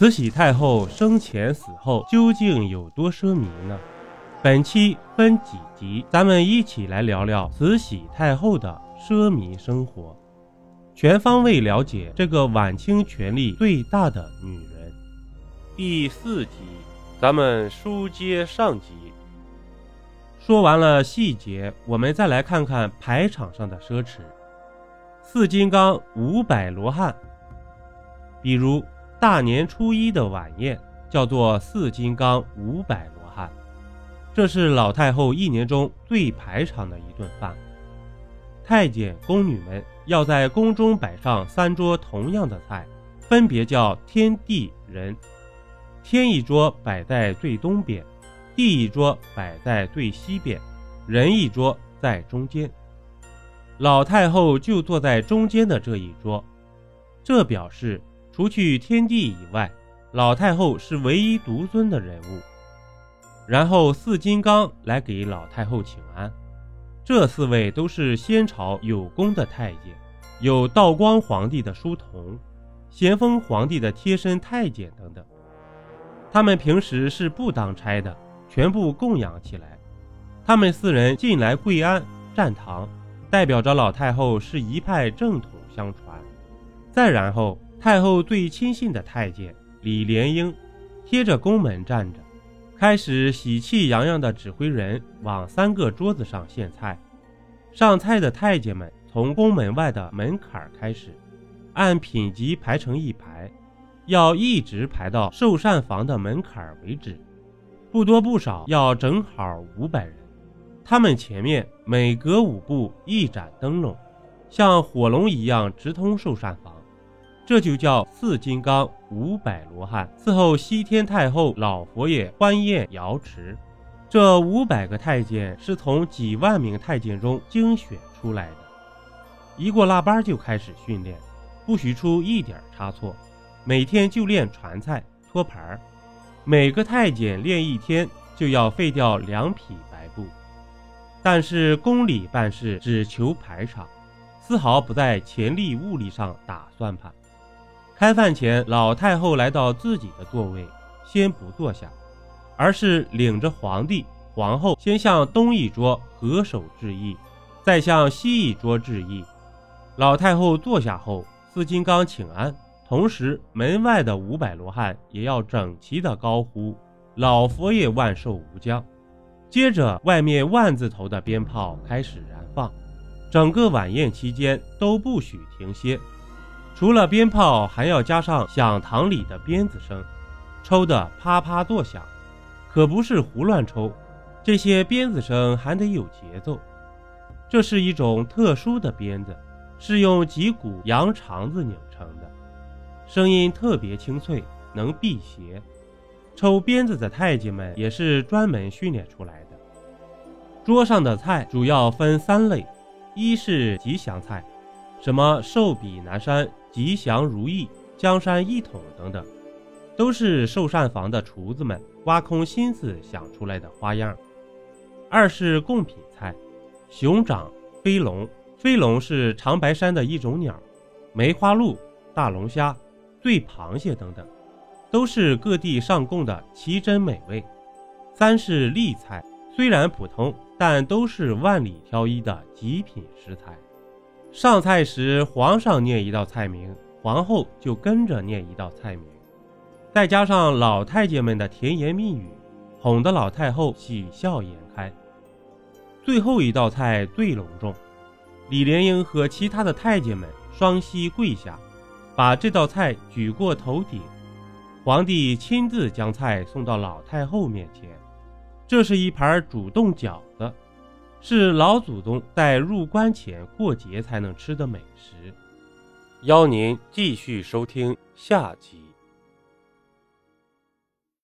慈禧太后生前死后究竟有多奢靡呢？本期分几集，咱们一起来聊聊慈禧太后的奢靡生活，全方位了解这个晚清权力最大的女人。第四集，咱们书接上集。说完了细节，我们再来看看排场上的奢侈。四金刚，五百罗汉。比如大年初一的晚宴，叫做四金刚五百罗汉，这是老太后一年中最排场的一顿饭。太监宫女们要在宫中摆上三桌同样的菜，分别叫天地人。天一桌摆在最东边。地一桌摆在最西边，人一桌在中间。老太后就坐在中间的这一桌，这表示除去天帝以外，老太后是唯一独尊的人物。然后四金刚来给老太后请安，这四位都是先朝有功的太监，有道光皇帝的书童、咸丰皇帝的贴身太监等等，他们平时是不当差的。全部供养起来，他们四人进来跪安站堂，代表着老太后是一派正统相传。再然后，太后最亲信的太监李莲英贴着宫门站着，开始喜气洋洋地指挥人往三个桌子上献菜。上菜的太监们从宫门外的门槛开始，按品级排成一排，要一直排到寿膳房的门槛为止。不多不少，要正好五百人。他们前面每隔五步一盏灯笼，像火龙一样直通寿膳房，这就叫四金刚五百罗汉伺候西天太后、老佛爷欢宴瑶池。这五百个太监是从几万名太监中精选出来的，一过腊八就开始训练，不许出一点差错，每天就练传菜、托盘儿。每个太监练一天就要废掉两匹白布，但是宫里办事只求排场，丝毫不在钱力物力上打算盘。开饭前，老太后来到自己的座位，先不坐下，而是领着皇帝、皇后先向东一桌合手致意，再向西一桌致意。老太后坐下后，四金刚请安。同时，门外的五百罗汉也要整齐地高呼“老佛爷万寿无疆”。接着，外面万字头的鞭炮开始燃放，整个晚宴期间都不许停歇。除了鞭炮，还要加上响堂里的鞭子声，抽得啪啪作响，可不是胡乱抽。这些鞭子声还得有节奏，这是一种特殊的鞭子，是用几股羊肠子拧成的。声音特别清脆，能辟邪。抽鞭子的太监们也是专门训练出来的。桌上的菜主要分三类：一是吉祥菜，什么寿比南山、吉祥如意、江山一统等等，都是寿膳房的厨子们挖空心思想出来的花样。二是贡品菜，熊掌、飞龙，飞龙是长白山的一种鸟，梅花鹿、大龙虾。醉螃蟹等等，都是各地上贡的奇珍美味。三是例菜，虽然普通，但都是万里挑一的极品食材。上菜时，皇上念一道菜名，皇后就跟着念一道菜名，再加上老太监们的甜言蜜语，哄得老太后喜笑颜开。最后一道菜最隆重，李莲英和其他的太监们双膝跪下。把这道菜举过头顶，皇帝亲自将菜送到老太后面前。这是一盘主动饺子，是老祖宗在入关前过节才能吃的美食。邀您继续收听下集。